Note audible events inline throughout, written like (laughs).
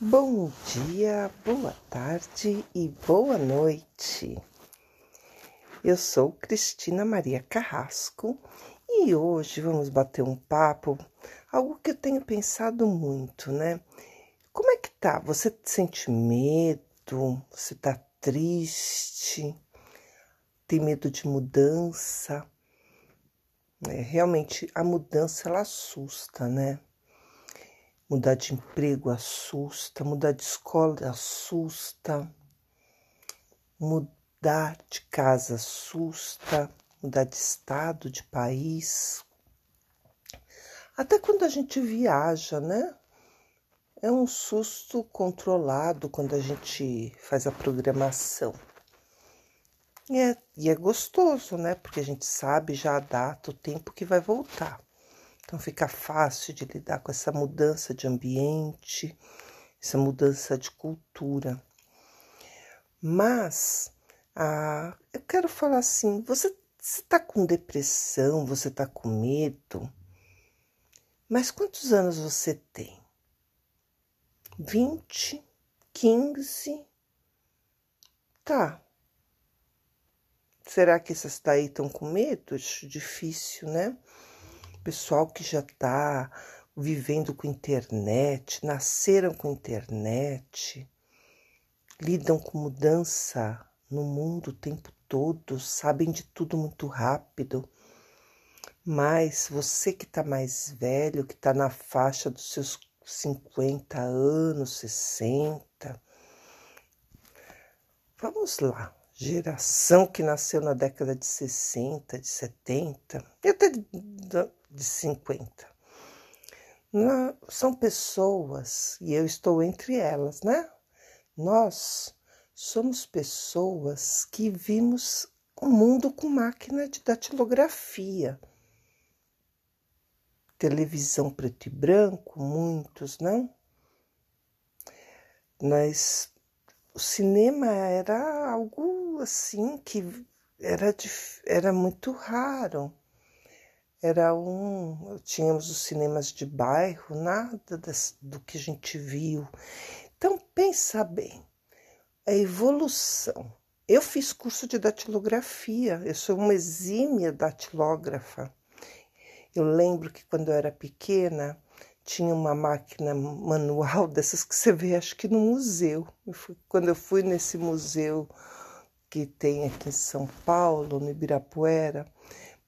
Bom dia, boa tarde e boa noite. Eu sou Cristina Maria Carrasco e hoje vamos bater um papo, algo que eu tenho pensado muito, né? Como é que tá? Você sente medo? Você tá triste? Tem medo de mudança? É, realmente a mudança ela assusta, né? Mudar de emprego assusta, mudar de escola assusta, mudar de casa assusta, mudar de estado, de país. Até quando a gente viaja, né? É um susto controlado quando a gente faz a programação. E é, e é gostoso, né? Porque a gente sabe já a data, o tempo que vai voltar. Então fica fácil de lidar com essa mudança de ambiente, essa mudança de cultura. Mas ah, eu quero falar assim: você está com depressão, você está com medo, mas quantos anos você tem? 20, 15? Tá. Será que essas daí estão com medo? Difícil, né? Pessoal que já está vivendo com internet, nasceram com internet, lidam com mudança no mundo o tempo todo, sabem de tudo muito rápido. Mas você que está mais velho, que está na faixa dos seus 50 anos, 60, vamos lá geração que nasceu na década de 60, de 70 e até de, de 50. Na, são pessoas, e eu estou entre elas, né? Nós somos pessoas que vimos o mundo com máquina de datilografia. Televisão preto e branco, muitos, não? Nós o cinema era algo assim que era, era muito raro. Era um. Tínhamos os cinemas de bairro, nada das, do que a gente viu. Então, pensa bem, a evolução. Eu fiz curso de datilografia, eu sou uma exímia datilógrafa. Eu lembro que quando eu era pequena, tinha uma máquina manual (laughs) dessas que você vê, acho que no museu. Quando eu fui nesse museu que tem aqui em São Paulo, no Ibirapuera,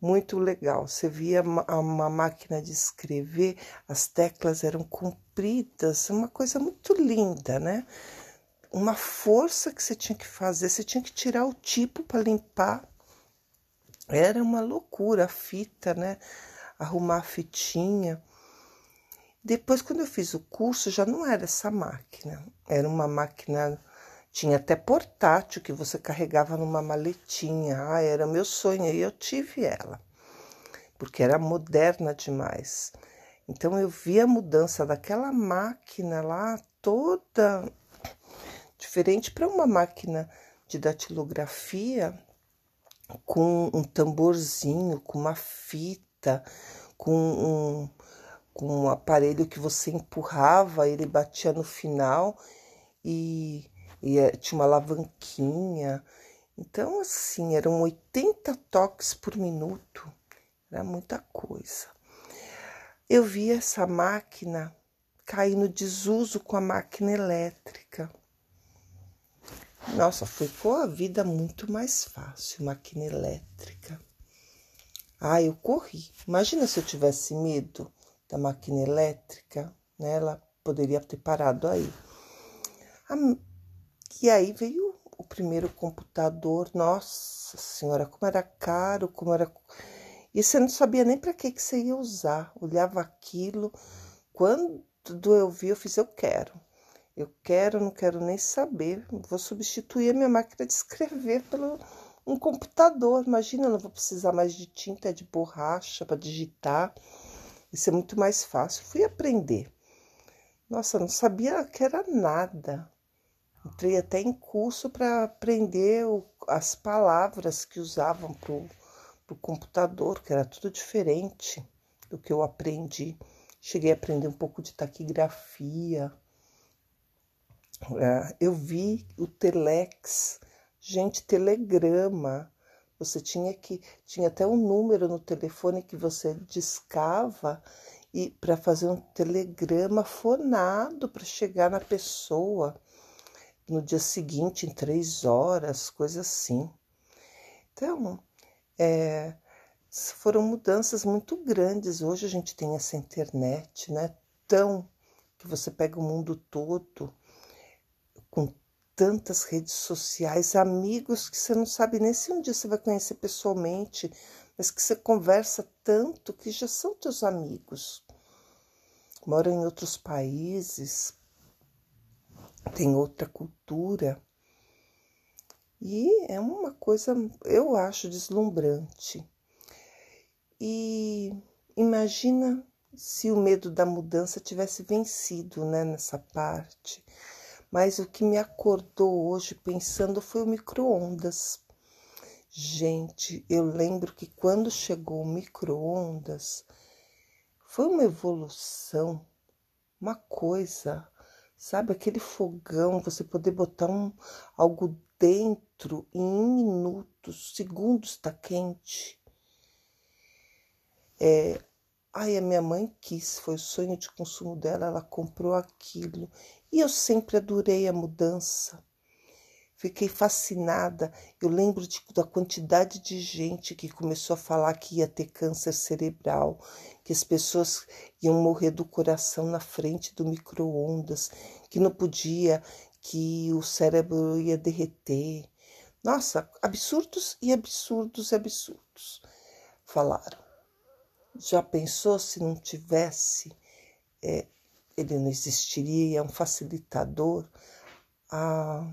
muito legal. Você via uma, máquina de escrever, as teclas eram compridas, uma coisa muito linda, né? Uma força que você tinha que fazer, você tinha que tirar o tipo para limpar. Era uma loucura a fita, né? Arrumar a fitinha. Depois, quando eu fiz o curso, já não era essa máquina. Era uma máquina, tinha até portátil que você carregava numa maletinha. Ah, era meu sonho e eu tive ela, porque era moderna demais. Então eu vi a mudança daquela máquina lá toda diferente para uma máquina de datilografia com um tamborzinho, com uma fita, com um, com um aparelho que você empurrava, ele batia no final e, e é, tinha uma alavanquinha. Então, assim, eram 80 toques por minuto, era muita coisa. Eu vi essa máquina cair no desuso com a máquina elétrica. Nossa, ficou a vida muito mais fácil, máquina elétrica. Ah, eu corri. Imagina se eu tivesse medo da máquina elétrica, né? Ela poderia ter parado aí. E aí veio o primeiro computador. Nossa senhora, como era caro, como era. E você não sabia nem para que, que você ia usar. Olhava aquilo. Quando eu vi, eu fiz, eu quero. Eu quero, não quero nem saber. Vou substituir a minha máquina de escrever pelo um computador. Imagina, eu não vou precisar mais de tinta, de borracha para digitar. Isso é muito mais fácil. Fui aprender. Nossa, não sabia que era nada. Entrei até em curso para aprender o, as palavras que usavam para o computador, que era tudo diferente do que eu aprendi. Cheguei a aprender um pouco de taquigrafia. É, eu vi o telex, gente, telegrama. Você tinha que tinha até um número no telefone que você discava e para fazer um telegrama fonado para chegar na pessoa no dia seguinte em três horas, coisa assim. Então, é, foram mudanças muito grandes. Hoje a gente tem essa internet, né? Tão que você pega o mundo todo com tantas redes sociais, amigos que você não sabe nem se um dia você vai conhecer pessoalmente, mas que você conversa tanto que já são teus amigos. Moram em outros países, tem outra cultura. E é uma coisa, eu acho, deslumbrante. E imagina se o medo da mudança tivesse vencido né, nessa parte. Mas o que me acordou hoje pensando foi o micro-ondas. Gente, eu lembro que quando chegou o micro-ondas, foi uma evolução, uma coisa, sabe? Aquele fogão, você poder botar um, algo dentro em um minuto, segundos está quente. É, ai, a minha mãe quis, foi o sonho de consumo dela, ela comprou aquilo. E eu sempre adorei a mudança. Fiquei fascinada. Eu lembro de, da quantidade de gente que começou a falar que ia ter câncer cerebral, que as pessoas iam morrer do coração na frente do micro-ondas, que não podia, que o cérebro ia derreter. Nossa, absurdos e absurdos e absurdos. Falaram. Já pensou se não tivesse, é, ele não existiria, é um facilitador. Ah,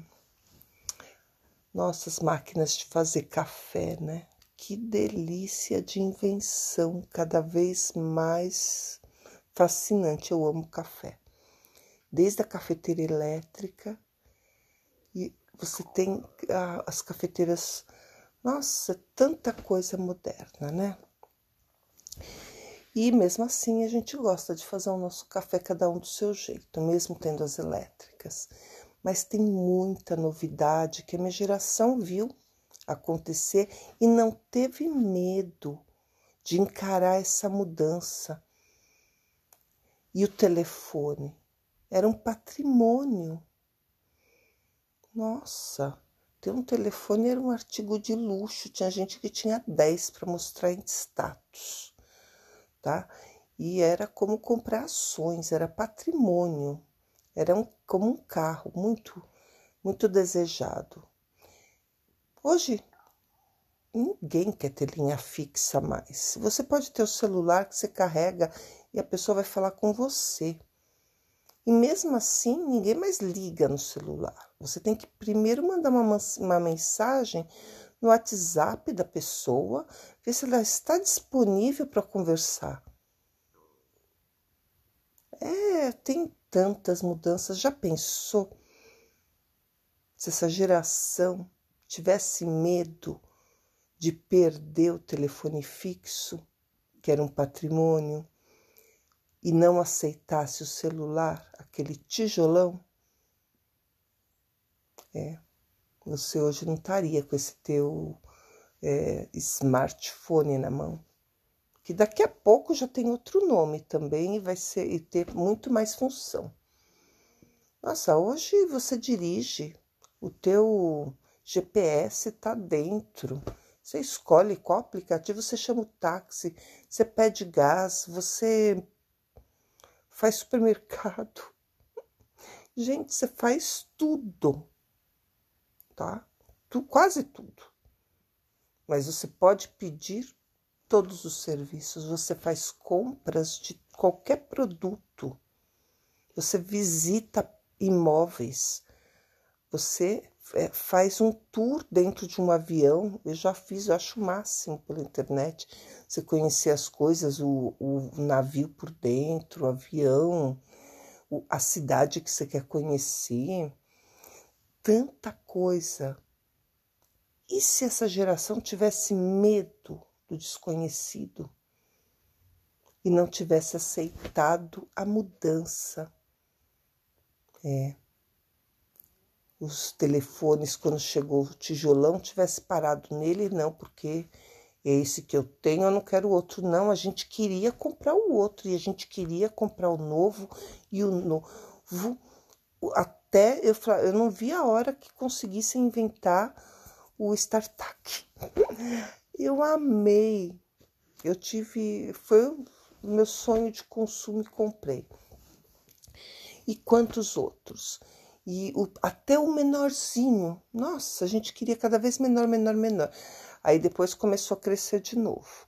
nossas máquinas de fazer café, né? Que delícia de invenção, cada vez mais fascinante. Eu amo café. Desde a cafeteira elétrica, e você tem ah, as cafeteiras. Nossa, tanta coisa moderna, né? E mesmo assim a gente gosta de fazer o nosso café cada um do seu jeito, mesmo tendo as elétricas. Mas tem muita novidade que a minha geração viu acontecer e não teve medo de encarar essa mudança. E o telefone era um patrimônio. Nossa, ter um telefone era um artigo de luxo. Tinha gente que tinha 10 para mostrar em status, tá? E era como comprar ações, era patrimônio. Era um, como um carro muito, muito desejado. Hoje, ninguém quer ter linha fixa mais. Você pode ter o celular que você carrega e a pessoa vai falar com você. E mesmo assim, ninguém mais liga no celular. Você tem que primeiro mandar uma, uma mensagem no WhatsApp da pessoa, ver se ela está disponível para conversar. É, tem tantas mudanças. Já pensou se essa geração tivesse medo de perder o telefone fixo, que era um patrimônio, e não aceitasse o celular, aquele tijolão, é, você hoje não estaria com esse teu é, smartphone na mão. Que daqui a pouco já tem outro nome também e vai ser e ter muito mais função. Nossa, hoje você dirige, o teu GPS está dentro. Você escolhe qual aplicativo, você chama o táxi, você pede gás, você faz supermercado. Gente, você faz tudo, tá? Tu, quase tudo. Mas você pode pedir todos os serviços, você faz compras de qualquer produto, você visita imóveis, você é, faz um tour dentro de um avião. Eu já fiz, eu acho o máximo pela internet. Você conhecer as coisas, o, o navio por dentro, o avião, o, a cidade que você quer conhecer. Tanta coisa. E se essa geração tivesse medo do desconhecido e não tivesse aceitado a mudança? É os telefones quando chegou o tijolão tivesse parado nele, não, porque é esse que eu tenho, eu não quero outro, não. A gente queria comprar o outro e a gente queria comprar o novo e o novo. Até eu, eu não vi a hora que conseguisse inventar o StarTAC. Eu amei. Eu tive. Foi o meu sonho de consumo e comprei. E quantos outros? E o, até o menorzinho. Nossa, a gente queria cada vez menor, menor, menor. Aí depois começou a crescer de novo.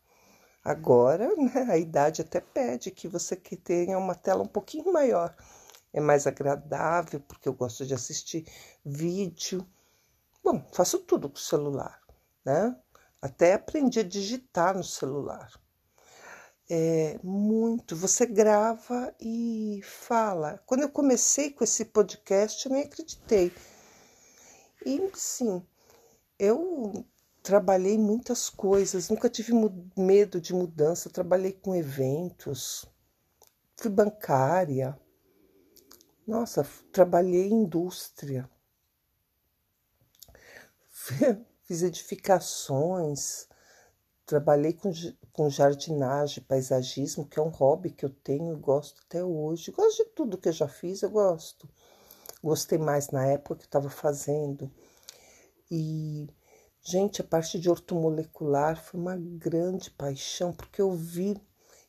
Agora, (laughs) né, a idade até pede que você que tenha uma tela um pouquinho maior. É mais agradável, porque eu gosto de assistir vídeo. Bom, faço tudo com o celular, né? Até aprendi a digitar no celular. É muito. Você grava e fala. Quando eu comecei com esse podcast, eu nem acreditei. E sim, eu trabalhei muitas coisas, nunca tive medo de mudança, trabalhei com eventos, fui bancária, nossa, trabalhei em indústria, (laughs) fiz edificações, trabalhei com, com jardinagem, paisagismo, que é um hobby que eu tenho e gosto até hoje. Gosto de tudo que eu já fiz, eu gosto. Gostei mais na época que estava fazendo. E Gente, a parte de ortomolecular foi uma grande paixão, porque eu vi,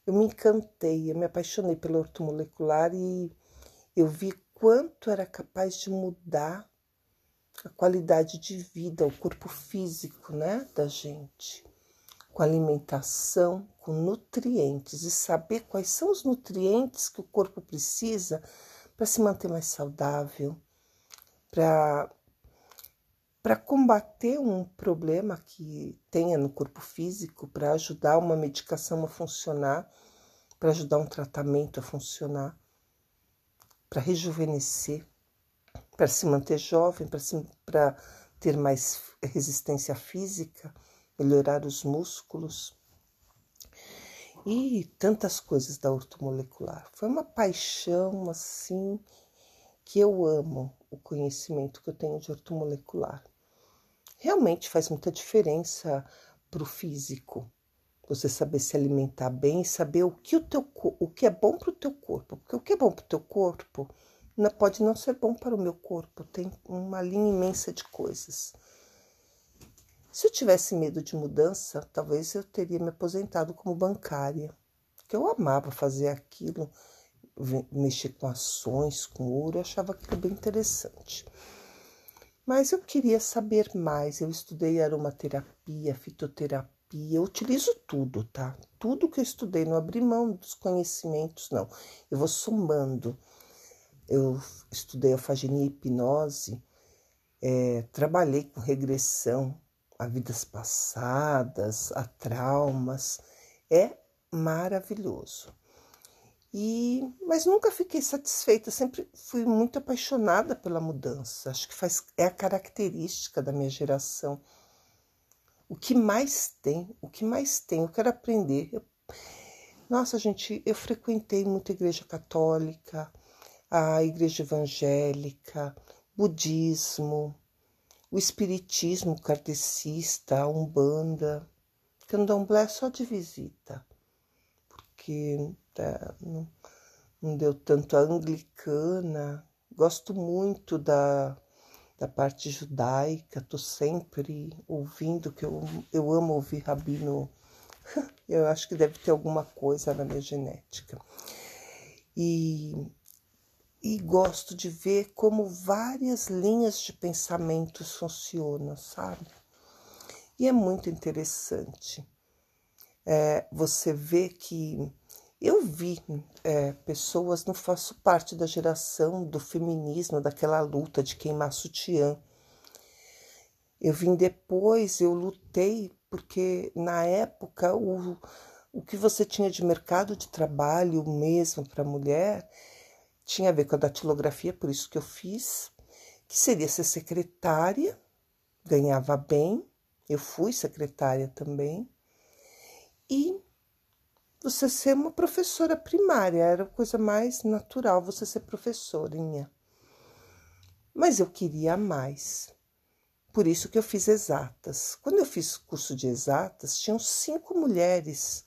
eu me encantei, eu me apaixonei pelo ortomolecular e eu vi quanto era capaz de mudar a qualidade de vida, o corpo físico, né, da gente, com alimentação, com nutrientes e saber quais são os nutrientes que o corpo precisa para se manter mais saudável, para para combater um problema que tenha no corpo físico, para ajudar uma medicação a funcionar, para ajudar um tratamento a funcionar, para rejuvenescer, para se manter jovem, para ter mais resistência física, melhorar os músculos e tantas coisas da ortomolecular. Foi uma paixão assim que eu amo o conhecimento que eu tenho de ortomolecular realmente faz muita diferença para o físico. Você saber se alimentar bem, saber o que o teu o que é bom para o teu corpo, porque o que é bom para o teu corpo pode não ser bom para o meu corpo. Tem uma linha imensa de coisas. Se eu tivesse medo de mudança, talvez eu teria me aposentado como bancária, porque eu amava fazer aquilo, mexer com ações, com ouro, eu achava aquilo bem interessante. Mas eu queria saber mais. Eu estudei aromaterapia, fitoterapia, eu utilizo tudo, tá? Tudo que eu estudei, não abri mão dos conhecimentos, não. Eu vou somando. Eu estudei alfagenia e hipnose, é, trabalhei com regressão a vidas passadas, a traumas. É maravilhoso. E, mas nunca fiquei satisfeita, sempre fui muito apaixonada pela mudança. Acho que faz, é a característica da minha geração. O que mais tem, o que mais tem, eu quero aprender. Eu, nossa, gente, eu frequentei muita igreja católica, a igreja evangélica, budismo, o espiritismo kardecista, a umbanda. Candomblé só de visita, porque não, não deu tanto a anglicana. Gosto muito da, da parte judaica, tô sempre ouvindo, que eu, eu amo ouvir rabino. (laughs) Eu acho que deve ter alguma coisa na minha genética. E, e gosto de ver como várias linhas de pensamentos funcionam, sabe? E é muito interessante é, você ver que eu vi é, pessoas, não faço parte da geração do feminismo, daquela luta de queimar sutiã. Eu vim depois, eu lutei, porque na época o, o que você tinha de mercado de trabalho mesmo para mulher tinha a ver com a datilografia, por isso que eu fiz, que seria ser secretária, ganhava bem, eu fui secretária também, e você ser uma professora primária, era a coisa mais natural você ser professorinha. mas eu queria mais. Por isso que eu fiz exatas. Quando eu fiz curso de exatas, tinham cinco mulheres.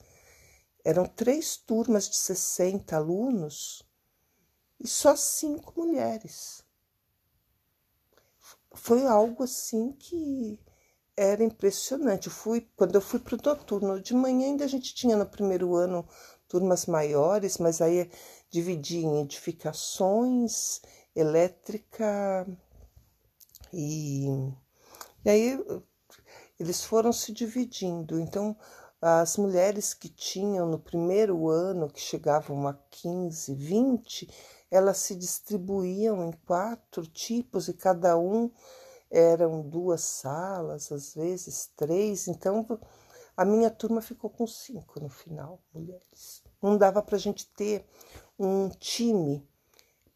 Eram três turmas de 60 alunos e só cinco mulheres. Foi algo assim que era impressionante. Eu fui, quando eu fui para o noturno, de manhã ainda a gente tinha no primeiro ano turmas maiores, mas aí dividia em edificações, elétrica e, e aí eles foram se dividindo. Então, as mulheres que tinham no primeiro ano, que chegavam a 15, 20, elas se distribuíam em quatro tipos e cada um eram duas salas, às vezes três. Então, a minha turma ficou com cinco no final, mulheres. Não dava para a gente ter um time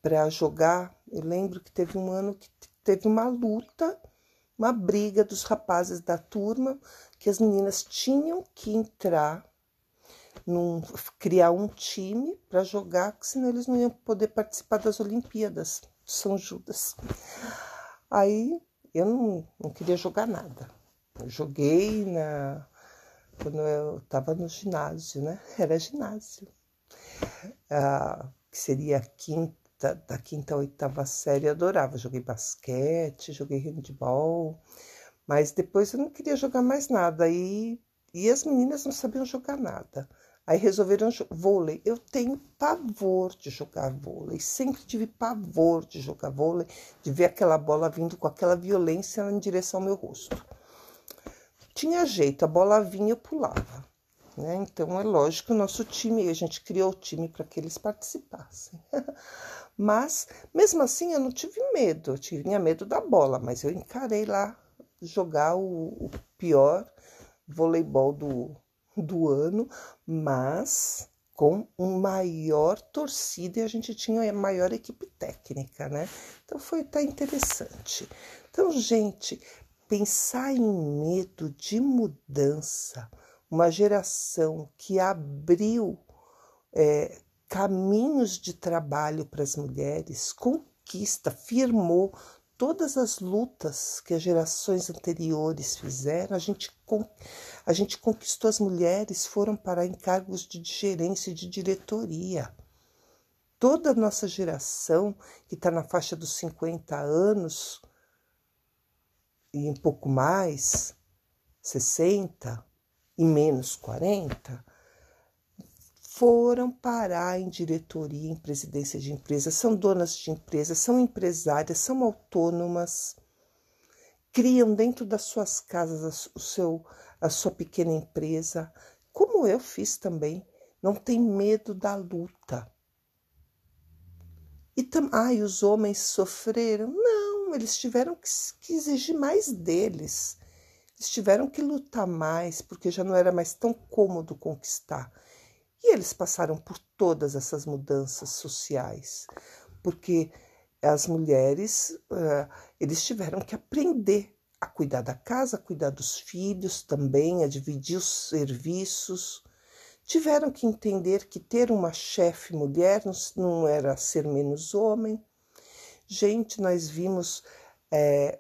para jogar. Eu lembro que teve um ano que teve uma luta, uma briga dos rapazes da turma, que as meninas tinham que entrar, num, criar um time para jogar, senão eles não iam poder participar das Olimpíadas de São Judas. Aí eu não, não queria jogar nada. Eu joguei na quando eu estava no ginásio, né? (laughs) Era ginásio. Ah, que seria a quinta, da quinta a oitava série, eu adorava. Joguei basquete, joguei handball, mas depois eu não queria jogar mais nada. E, e as meninas não sabiam jogar nada. Aí resolveram vôlei. Eu tenho pavor de jogar vôlei. Sempre tive pavor de jogar vôlei, de ver aquela bola vindo com aquela violência em direção ao meu rosto tinha jeito, a bola vinha eu pulava. Né? Então é lógico o nosso time, a gente criou o time para que eles participassem. (laughs) mas mesmo assim eu não tive medo, eu tinha medo da bola, mas eu encarei lá jogar o, o pior voleibol do, do ano, mas com um maior torcida e a gente tinha a maior equipe técnica, né? Então foi até interessante. Então, gente, pensar em medo de mudança, uma geração que abriu é, caminhos de trabalho para as mulheres, conquista, firmou todas as lutas que as gerações anteriores fizeram, a gente, a gente conquistou as mulheres, foram para encargos de gerência e de diretoria. Toda a nossa geração, que está na faixa dos 50 anos, e um pouco mais, 60 e menos 40, foram parar em diretoria, em presidência de empresas, são donas de empresas, são empresárias, são autônomas, criam dentro das suas casas o seu, a sua pequena empresa, como eu fiz também. Não tem medo da luta. E tam, ai, os homens sofreram? Não eles tiveram que, que exigir mais deles. Eles tiveram que lutar mais, porque já não era mais tão cômodo conquistar. E eles passaram por todas essas mudanças sociais, porque as mulheres, uh, eles tiveram que aprender a cuidar da casa, a cuidar dos filhos também, a dividir os serviços. Tiveram que entender que ter uma chefe mulher não era ser menos homem, Gente, nós vimos é,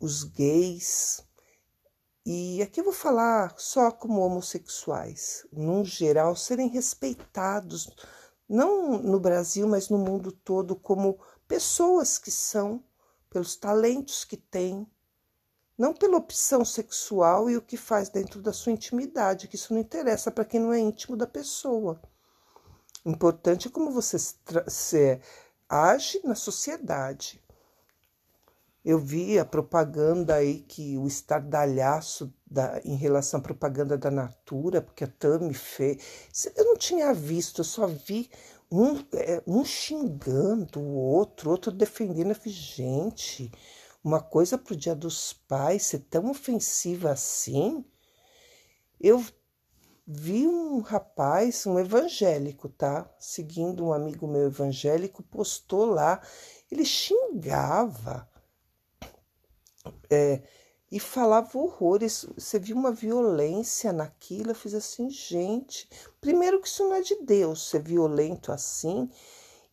os gays, e aqui eu vou falar só como homossexuais, num geral, serem respeitados, não no Brasil, mas no mundo todo, como pessoas que são, pelos talentos que têm, não pela opção sexual e o que faz dentro da sua intimidade, que isso não interessa para quem não é íntimo da pessoa. Importante é como você se, age na sociedade. Eu vi a propaganda aí que o estardalhaço da, em relação à propaganda da Natura, porque a Tami fez. Eu não tinha visto, eu só vi um, é, um xingando o outro, outro defendendo. Eu falei, gente, uma coisa para o Dia dos Pais ser tão ofensiva assim. Eu vi um rapaz, um evangélico, tá? Seguindo um amigo meu evangélico, postou lá, ele xingava é, e falava horrores. Você viu uma violência naquilo? Eu fiz assim, gente. Primeiro, que isso não é de Deus ser violento assim,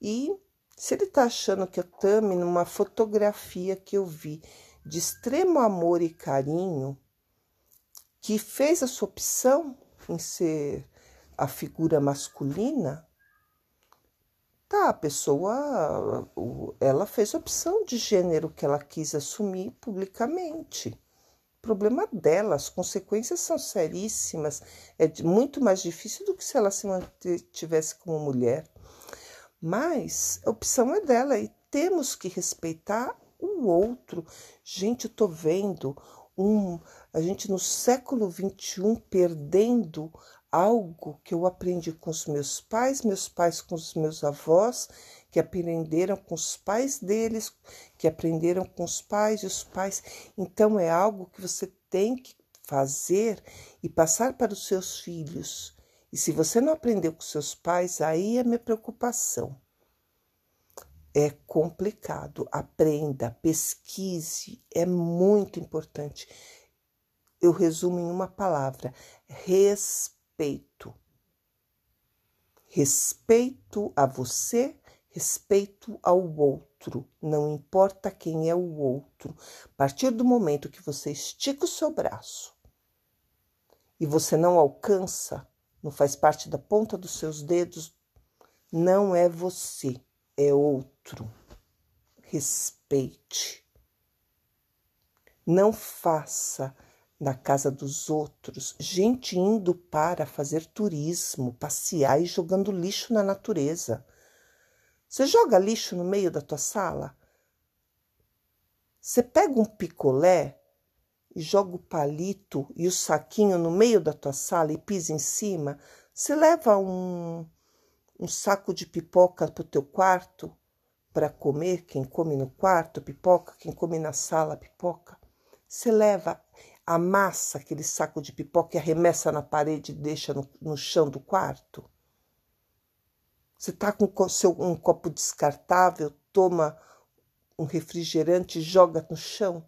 e Se ele está achando que eu Tami, numa fotografia que eu vi de extremo amor e carinho, que fez a sua opção em ser a figura masculina, tá, a pessoa, ela fez a opção de gênero que ela quis assumir publicamente. Problema dela, as consequências são seríssimas, é muito mais difícil do que se ela se mantivesse como mulher. Mas a opção é dela e temos que respeitar o outro. Gente, eu tô vendo um, a gente no século XXI perdendo algo que eu aprendi com os meus pais, meus pais com os meus avós, que aprenderam com os pais deles, que aprenderam com os pais e os pais. Então é algo que você tem que fazer e passar para os seus filhos. E se você não aprendeu com seus pais, aí é minha preocupação. É complicado. Aprenda, pesquise, é muito importante. Eu resumo em uma palavra: respeito respeito. Respeito a você, respeito ao outro, não importa quem é o outro. A partir do momento que você estica o seu braço e você não alcança, não faz parte da ponta dos seus dedos, não é você, é outro. Respeite. Não faça na casa dos outros, gente indo para fazer turismo, passear e jogando lixo na natureza. Você joga lixo no meio da tua sala? Você pega um picolé e joga o palito e o saquinho no meio da tua sala e pisa em cima? Você leva um, um saco de pipoca para o teu quarto para comer? Quem come no quarto, pipoca, quem come na sala, pipoca. Você leva amassa aquele saco de pipoca e arremessa na parede e deixa no, no chão do quarto? Você está com seu, um copo descartável, toma um refrigerante e joga no chão?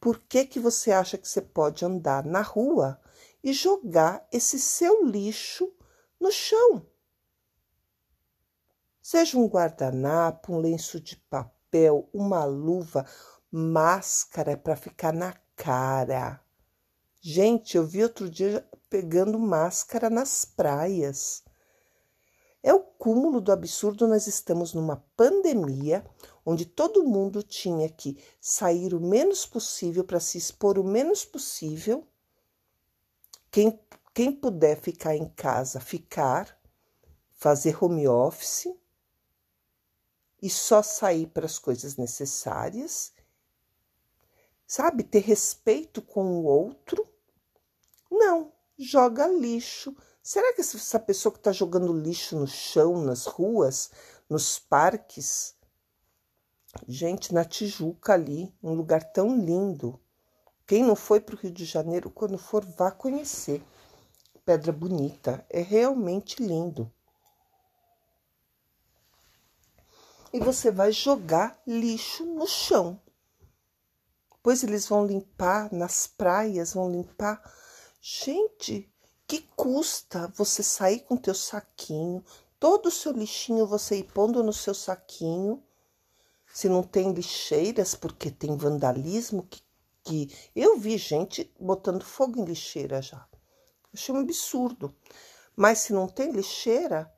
Por que, que você acha que você pode andar na rua e jogar esse seu lixo no chão? Seja um guardanapo, um lenço de papel, uma luva, máscara para ficar na cara. Gente, eu vi outro dia pegando máscara nas praias. É o cúmulo do absurdo. Nós estamos numa pandemia onde todo mundo tinha que sair o menos possível para se expor o menos possível. Quem, quem puder ficar em casa, ficar, fazer home office e só sair para as coisas necessárias sabe? Ter respeito com o outro. Não, joga lixo. Será que essa pessoa que está jogando lixo no chão, nas ruas, nos parques? Gente, na Tijuca ali, um lugar tão lindo. Quem não foi para o Rio de Janeiro, quando for, vá conhecer. Pedra Bonita, é realmente lindo. E você vai jogar lixo no chão. Depois eles vão limpar nas praias, vão limpar. Gente, que custa você sair com teu saquinho, todo o seu lixinho você ir pondo no seu saquinho. Se não tem lixeiras, porque tem vandalismo, que, que eu vi gente botando fogo em lixeira já. Achei um absurdo. Mas se não tem lixeira,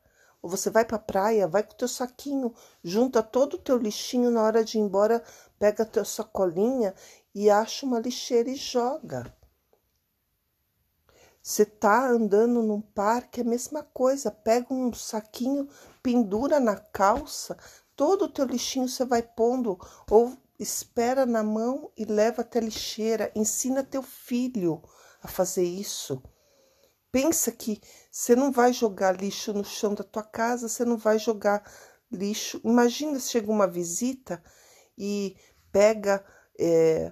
ou você vai para a praia, vai com o teu saquinho, junta todo o teu lixinho na hora de ir embora, pega a tua sacolinha e acha uma lixeira e joga. Você tá andando num parque, é a mesma coisa. Pega um saquinho, pendura na calça, todo o teu lixinho você vai pondo, ou espera na mão e leva até a lixeira. Ensina teu filho a fazer isso. Pensa que você não vai jogar lixo no chão da tua casa, você não vai jogar lixo. Imagina se chega uma visita e pega é,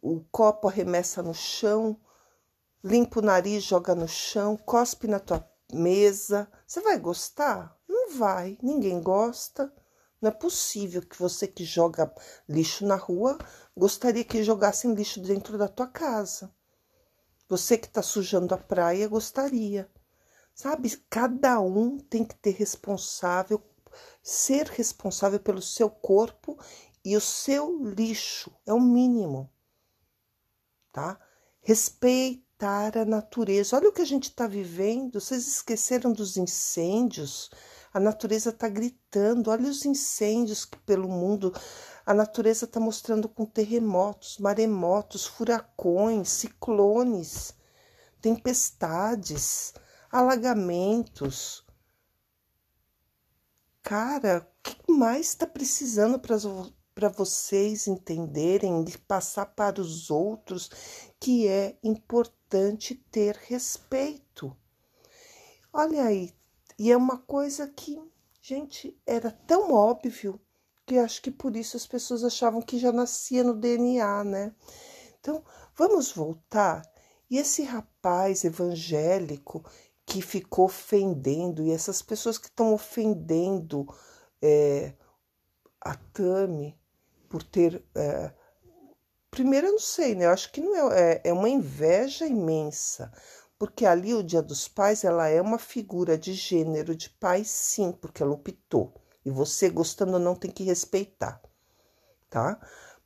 o copo, arremessa no chão, limpa o nariz, joga no chão, cospe na tua mesa. Você vai gostar? Não vai, ninguém gosta. Não é possível que você que joga lixo na rua gostaria que jogassem lixo dentro da tua casa. Você que está sujando a praia gostaria. Sabe, cada um tem que ter responsável ser responsável pelo seu corpo e o seu lixo, é o mínimo, tá? Respeitar a natureza. Olha o que a gente está vivendo. Vocês esqueceram dos incêndios? A natureza está gritando. Olha os incêndios que pelo mundo a natureza está mostrando com terremotos, maremotos, furacões, ciclones, tempestades, alagamentos. Cara, o que mais está precisando para vocês entenderem e passar para os outros que é importante ter respeito? Olha aí, e é uma coisa que, gente, era tão óbvio que acho que por isso as pessoas achavam que já nascia no DNA, né? Então, vamos voltar. E esse rapaz evangélico que ficou ofendendo, e essas pessoas que estão ofendendo é, a Tami por ter. É, primeiro, eu não sei, né? Eu acho que não é, é, é uma inveja imensa, porque ali o Dia dos Pais ela é uma figura de gênero de pai, sim, porque ela optou. E você, gostando ou não, tem que respeitar, tá?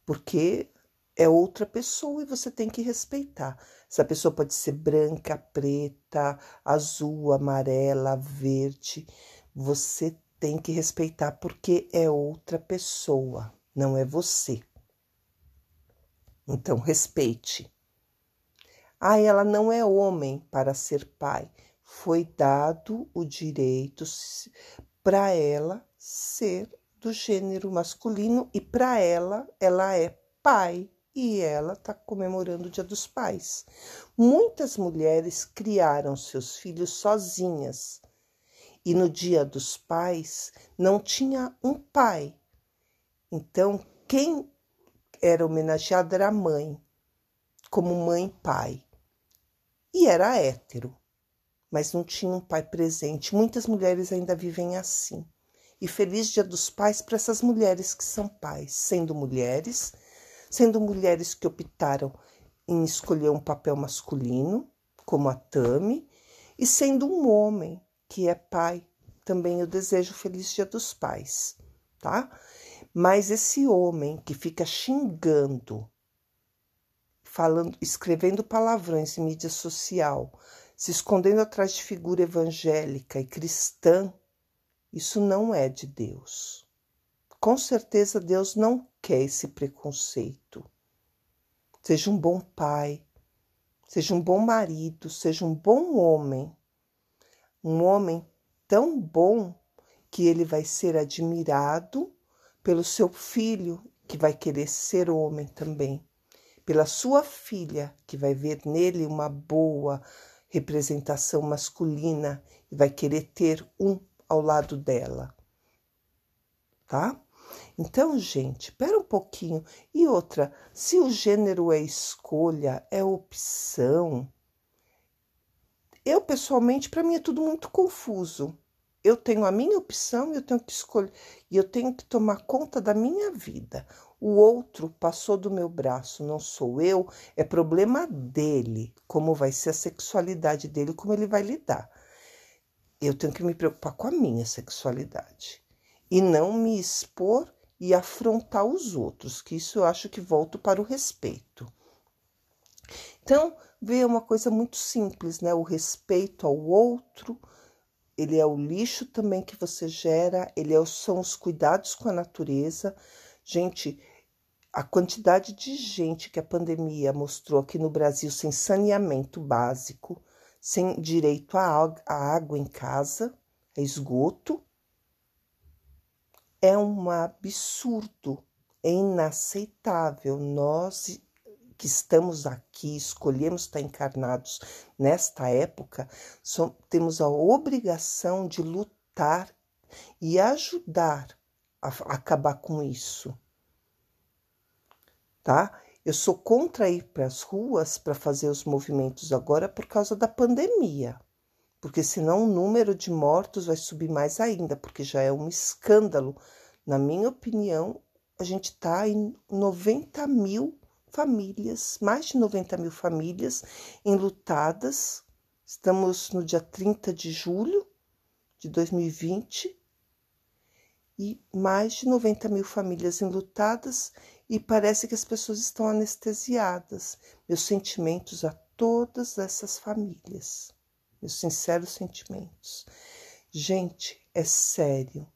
Porque é outra pessoa e você tem que respeitar. Essa pessoa pode ser branca, preta, azul, amarela, verde. Você tem que respeitar porque é outra pessoa, não é você. Então, respeite. Ah, ela não é homem para ser pai. Foi dado o direito para ela ser do gênero masculino e para ela, ela é pai e ela está comemorando o Dia dos Pais. Muitas mulheres criaram seus filhos sozinhas e no Dia dos Pais não tinha um pai. Então, quem era homenageado era a mãe, como mãe pai. E era hétero, mas não tinha um pai presente. Muitas mulheres ainda vivem assim e feliz Dia dos Pais para essas mulheres que são pais, sendo mulheres, sendo mulheres que optaram em escolher um papel masculino, como a Tami, e sendo um homem que é pai, também eu desejo feliz Dia dos Pais, tá? Mas esse homem que fica xingando, falando, escrevendo palavrões em mídia social, se escondendo atrás de figura evangélica e cristã, isso não é de Deus. Com certeza Deus não quer esse preconceito. Seja um bom pai, seja um bom marido, seja um bom homem. Um homem tão bom que ele vai ser admirado pelo seu filho, que vai querer ser homem também, pela sua filha, que vai ver nele uma boa representação masculina e vai querer ter um ao lado dela. Tá? Então, gente, espera um pouquinho. E outra, se o gênero é escolha, é opção, eu pessoalmente, para mim é tudo muito confuso. Eu tenho a minha opção e eu tenho que escolher, e eu tenho que tomar conta da minha vida. O outro passou do meu braço, não sou eu, é problema dele, como vai ser a sexualidade dele, como ele vai lidar eu tenho que me preocupar com a minha sexualidade e não me expor e afrontar os outros, que isso eu acho que volto para o respeito. Então, vê uma coisa muito simples, né? O respeito ao outro, ele é o lixo também que você gera, ele é, são os cuidados com a natureza. Gente, a quantidade de gente que a pandemia mostrou aqui no Brasil sem saneamento básico, sem direito à água em casa, a esgoto, é um absurdo, é inaceitável. Nós que estamos aqui, escolhemos estar encarnados nesta época, temos a obrigação de lutar e ajudar a, a acabar com isso. Tá? Eu sou contra ir para as ruas para fazer os movimentos agora por causa da pandemia, porque senão o número de mortos vai subir mais ainda, porque já é um escândalo. Na minha opinião, a gente está em 90 mil famílias, mais de 90 mil famílias enlutadas. Estamos no dia 30 de julho de 2020 e mais de 90 mil famílias enlutadas e parece que as pessoas estão anestesiadas. Meus sentimentos a todas essas famílias, meus sinceros sentimentos. Gente, é sério,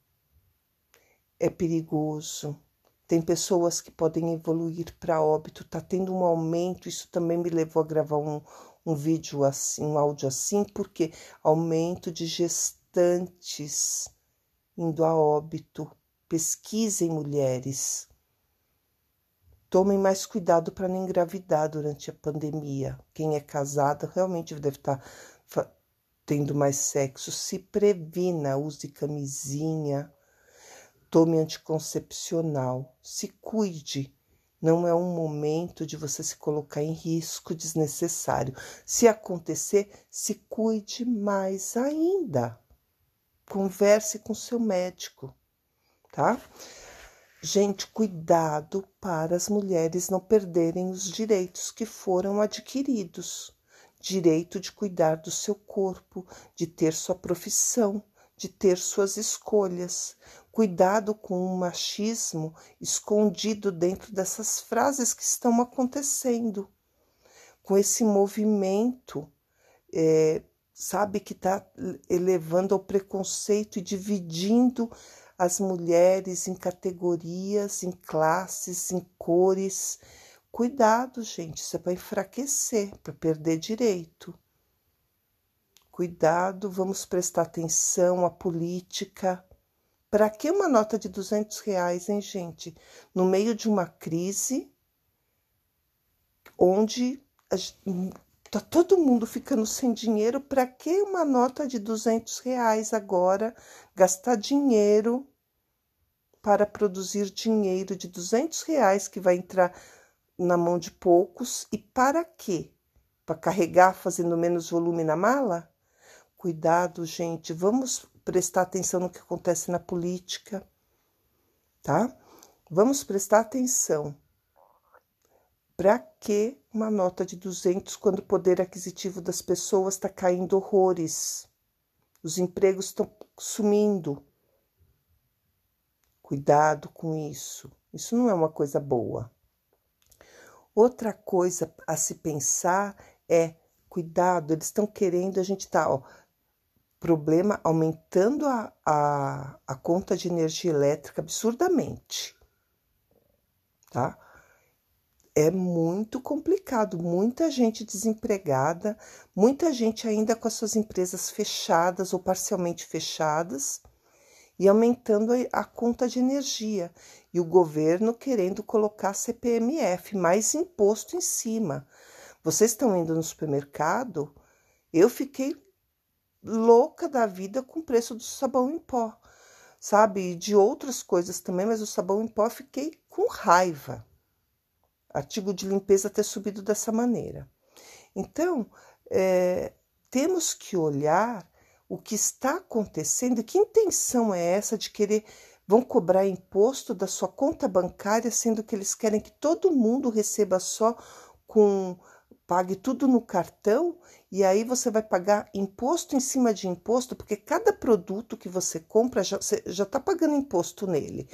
é perigoso. Tem pessoas que podem evoluir para óbito, tá tendo um aumento. Isso também me levou a gravar um, um vídeo assim, um áudio assim, porque aumento de gestantes indo a óbito. Pesquisem mulheres. Tomem mais cuidado para não engravidar durante a pandemia. Quem é casada realmente deve estar tá tendo mais sexo. Se previna, use camisinha, tome anticoncepcional, se cuide. Não é um momento de você se colocar em risco desnecessário. Se acontecer, se cuide mais ainda. Converse com seu médico, tá? Gente, cuidado para as mulheres não perderem os direitos que foram adquiridos. Direito de cuidar do seu corpo, de ter sua profissão, de ter suas escolhas. Cuidado com o machismo escondido dentro dessas frases que estão acontecendo, com esse movimento, é, sabe, que está elevando ao preconceito e dividindo as mulheres em categorias, em classes, em cores. Cuidado, gente, isso é para enfraquecer, para perder direito. Cuidado, vamos prestar atenção à política. Para que uma nota de 200 reais, hein, gente? No meio de uma crise onde está todo mundo ficando sem dinheiro, para que uma nota de 200 reais agora? Gastar dinheiro para produzir dinheiro de 200 reais que vai entrar na mão de poucos e para quê? Para carregar fazendo menos volume na mala? Cuidado, gente, vamos prestar atenção no que acontece na política, tá? Vamos prestar atenção. Para que uma nota de 200 quando o poder aquisitivo das pessoas está caindo horrores? Os empregos estão sumindo. Cuidado com isso. Isso não é uma coisa boa. Outra coisa a se pensar é cuidado, eles estão querendo, a gente tá, ó, problema aumentando a, a, a conta de energia elétrica absurdamente, tá? É muito complicado, muita gente desempregada, muita gente ainda com as suas empresas fechadas ou parcialmente fechadas e aumentando a conta de energia, e o governo querendo colocar CPMF, mais imposto em cima. Vocês estão indo no supermercado? Eu fiquei louca da vida com o preço do sabão em pó, sabe? E de outras coisas também, mas o sabão em pó fiquei com raiva. Artigo de limpeza ter subido dessa maneira. Então, é, temos que olhar o que está acontecendo, que intenção é essa de querer vão cobrar imposto da sua conta bancária, sendo que eles querem que todo mundo receba só com pague tudo no cartão e aí você vai pagar imposto em cima de imposto, porque cada produto que você compra já está pagando imposto nele.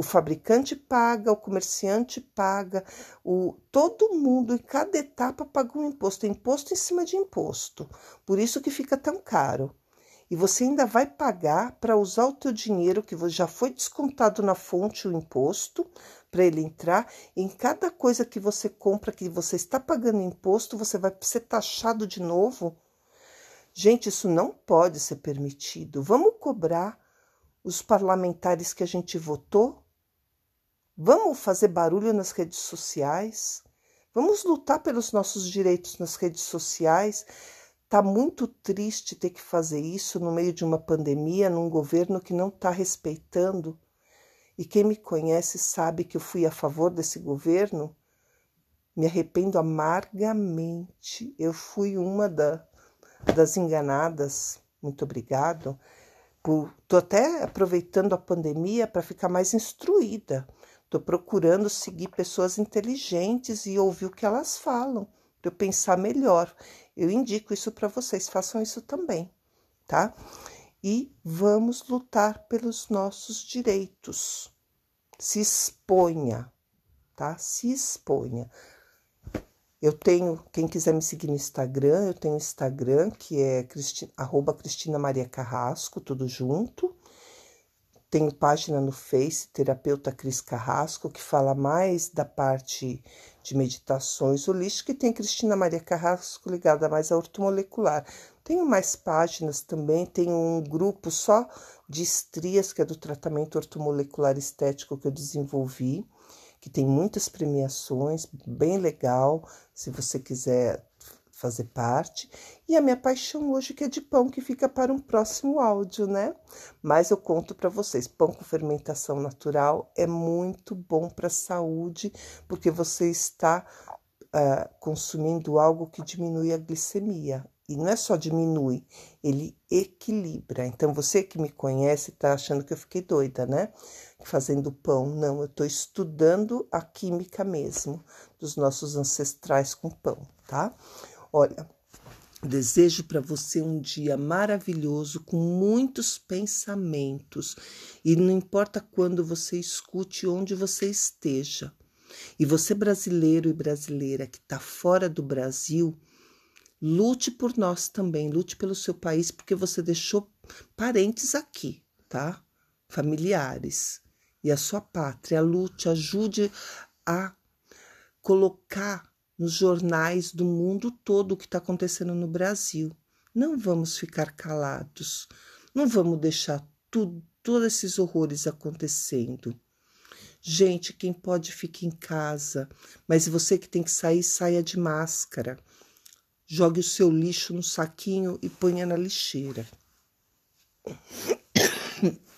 O fabricante paga, o comerciante paga, o, todo mundo em cada etapa paga um imposto, imposto em cima de imposto. Por isso que fica tão caro e você ainda vai pagar para usar o teu dinheiro que já foi descontado na fonte o imposto para ele entrar. Em cada coisa que você compra que você está pagando imposto, você vai ser taxado de novo. Gente, isso não pode ser permitido. Vamos cobrar os parlamentares que a gente votou? Vamos fazer barulho nas redes sociais? Vamos lutar pelos nossos direitos nas redes sociais? Tá muito triste ter que fazer isso no meio de uma pandemia, num governo que não está respeitando. E quem me conhece sabe que eu fui a favor desse governo. Me arrependo amargamente. Eu fui uma da, das enganadas. Muito obrigado. Estou até aproveitando a pandemia para ficar mais instruída. Estou procurando seguir pessoas inteligentes e ouvir o que elas falam, para eu pensar melhor. Eu indico isso para vocês, façam isso também, tá? e vamos lutar pelos nossos direitos. Se exponha, tá? Se exponha. Eu tenho, quem quiser me seguir no Instagram, eu tenho Instagram que é Cristi, arroba Cristina Maria Carrasco, tudo junto. Tenho página no Face, Terapeuta Cris Carrasco, que fala mais da parte de meditações holísticas, e tem Cristina Maria Carrasco ligada mais à ortomolecular. Tenho mais páginas também, tenho um grupo só de estrias, que é do tratamento ortomolecular estético que eu desenvolvi, que tem muitas premiações, bem legal, se você quiser fazer parte. E a minha paixão hoje que é de pão, que fica para um próximo áudio, né? Mas eu conto para vocês, pão com fermentação natural é muito bom para a saúde, porque você está uh, consumindo algo que diminui a glicemia. E não é só diminui, ele equilibra. Então, você que me conhece está achando que eu fiquei doida, né? Fazendo pão. Não, eu estou estudando a química mesmo dos nossos ancestrais com pão, tá? Olha, desejo para você um dia maravilhoso com muitos pensamentos e não importa quando você escute, onde você esteja. E você brasileiro e brasileira que está fora do Brasil, lute por nós também, lute pelo seu país, porque você deixou parentes aqui, tá? Familiares. E a sua pátria, lute, ajude a colocar nos jornais do mundo todo o que está acontecendo no Brasil. Não vamos ficar calados, não vamos deixar tudo, todos esses horrores acontecendo. Gente, quem pode fica em casa, mas você que tem que sair, saia de máscara. Jogue o seu lixo no saquinho e ponha na lixeira. (coughs)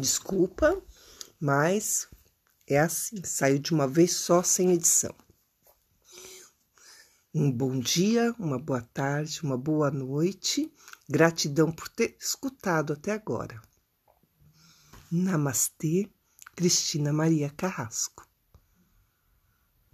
Desculpa, mas é assim, saiu de uma vez só sem edição. Um bom dia, uma boa tarde, uma boa noite. Gratidão por ter escutado até agora. Namastê, Cristina Maria Carrasco.